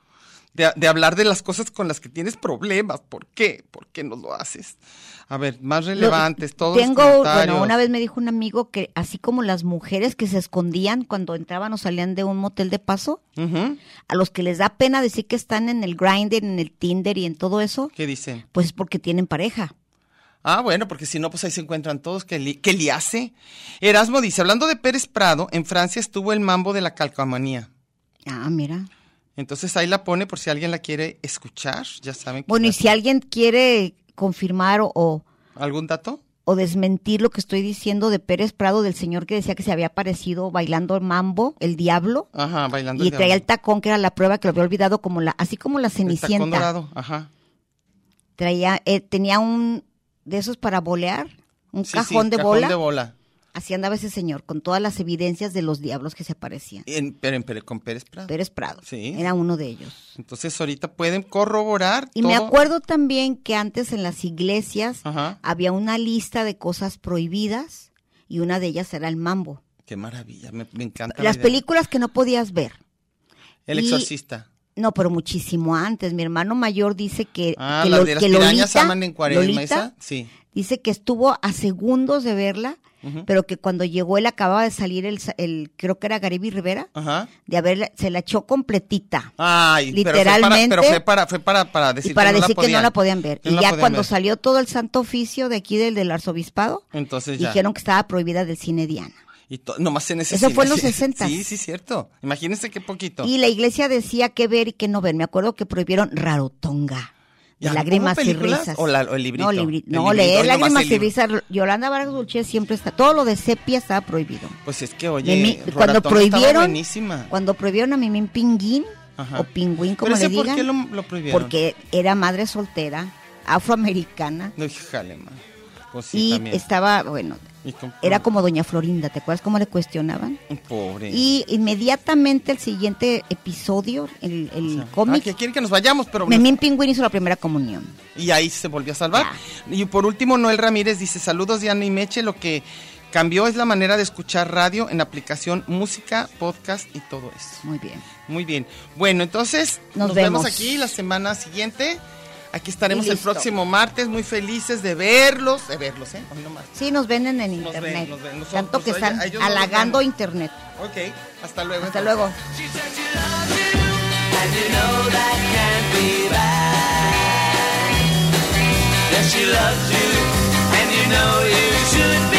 de, de hablar de las cosas con las que tienes problemas. ¿Por qué? ¿Por qué no lo haces? A ver, más relevantes, todos los Tengo, bueno, una vez me dijo un amigo que así como las mujeres que se escondían cuando entraban o salían de un motel de paso, a los que les da pena decir que están en el Grindr, en el Tinder y en todo eso, ¿Qué dicen? pues es porque tienen pareja. Ah, bueno, porque si no, pues ahí se encuentran todos. ¿Qué, li qué le hace? Erasmo dice, hablando de Pérez Prado, en Francia estuvo el mambo de la calcamanía. Ah, mira. Entonces ahí la pone por si alguien la quiere escuchar. Ya saben. que Bueno, y si alguien quiere confirmar o, o, ¿Algún dato? o desmentir lo que estoy diciendo de Pérez Prado, del señor que decía que se había aparecido bailando el mambo, el diablo, Ajá, bailando. y el traía el tacón, que era la prueba que lo había olvidado, como la, así como la El tacón cenicienta. dorado, ajá. Traía, eh, tenía un de esos para bolear, un Sí, sí, cajón de cajón bola. de bola. Así andaba ese señor, con todas las evidencias de los diablos que se aparecían. En, pero en- pero con Pérez Prado. Pérez Prado, Sí. era uno de ellos. Entonces ahorita pueden corroborar Y me acuerdo también que antes en las iglesias Ajá. había una lista de cosas prohibidas y una de ellas era el mambo. Qué maravilla, me, me encanta. la Las películas que no podías ver. El y- exorcista. No, pero muchísimo antes. Mi hermano mayor dice que, Ah, que, las lo- de las que pirañas Lolita- aman en cuaresma, Lolita esa. Sí. dice que estuvo a segundos de verla, Pero que cuando llegó él acababa de salir el, el creo que era Gariby Rivera, de haberla, se la echó completita. Ay, Literalmente. Pero fue para, pero fue para, fue para, para decir y para que no decir la que no podían. la podían ver. Y ya cuando ver. salió todo el santo oficio de aquí del, del arzobispado, Entonces ya. dijeron que estaba prohibida del cine Diana. Y nomás en ese Eso cine, fue en los sí. 60s. Sí, sí, cierto. Imagínense qué poquito. Y la iglesia decía qué ver y qué no ver. Me acuerdo que prohibieron Rarotonga. De ¿Ya lágrimas y risas. o la- o el librito? No, libri- El no librito, leer lágrimas y risas. Yolanda Vargas Dulce siempre está. Todo lo de sepia estaba prohibido. Pues es que, oye, Roratonga cuando prohibieron, buenísima. cuando prohibieron a Mimín Pinguín Ajá. o Pingüín, como ¿Pero le ese por digan, qué lo, lo prohibieron? porque era madre soltera, afroamericana No, híjale, ma. Pues sí, y también. estaba, bueno, era como Doña Florinda. ¿Te acuerdas cómo le cuestionaban? Pobre. Y inmediatamente el siguiente episodio, el, el Ah, cómic, que quieren que nos vayamos, pero... Memín Pingüín hizo la primera comunión. Y ahí se volvió a salvar. Y por último, Noel Ramírez dice, saludos Diana y Meche, lo que cambió es la manera de escuchar radio en aplicación música, podcast y todo eso. Muy bien. Muy bien. Bueno, entonces Nos nos, vemos. vemos. aquí la semana siguiente. Aquí estaremos el próximo martes, muy felices de verlos, de verlos, ¿eh? Hoy nomás. Sí, nos venden en Nos ven, internet. nos ven. Nosotros, Tanto que oye, están halagando internet. Ok, hasta luego. Hasta entonces. luego. Yes, she loves you, and you know you should be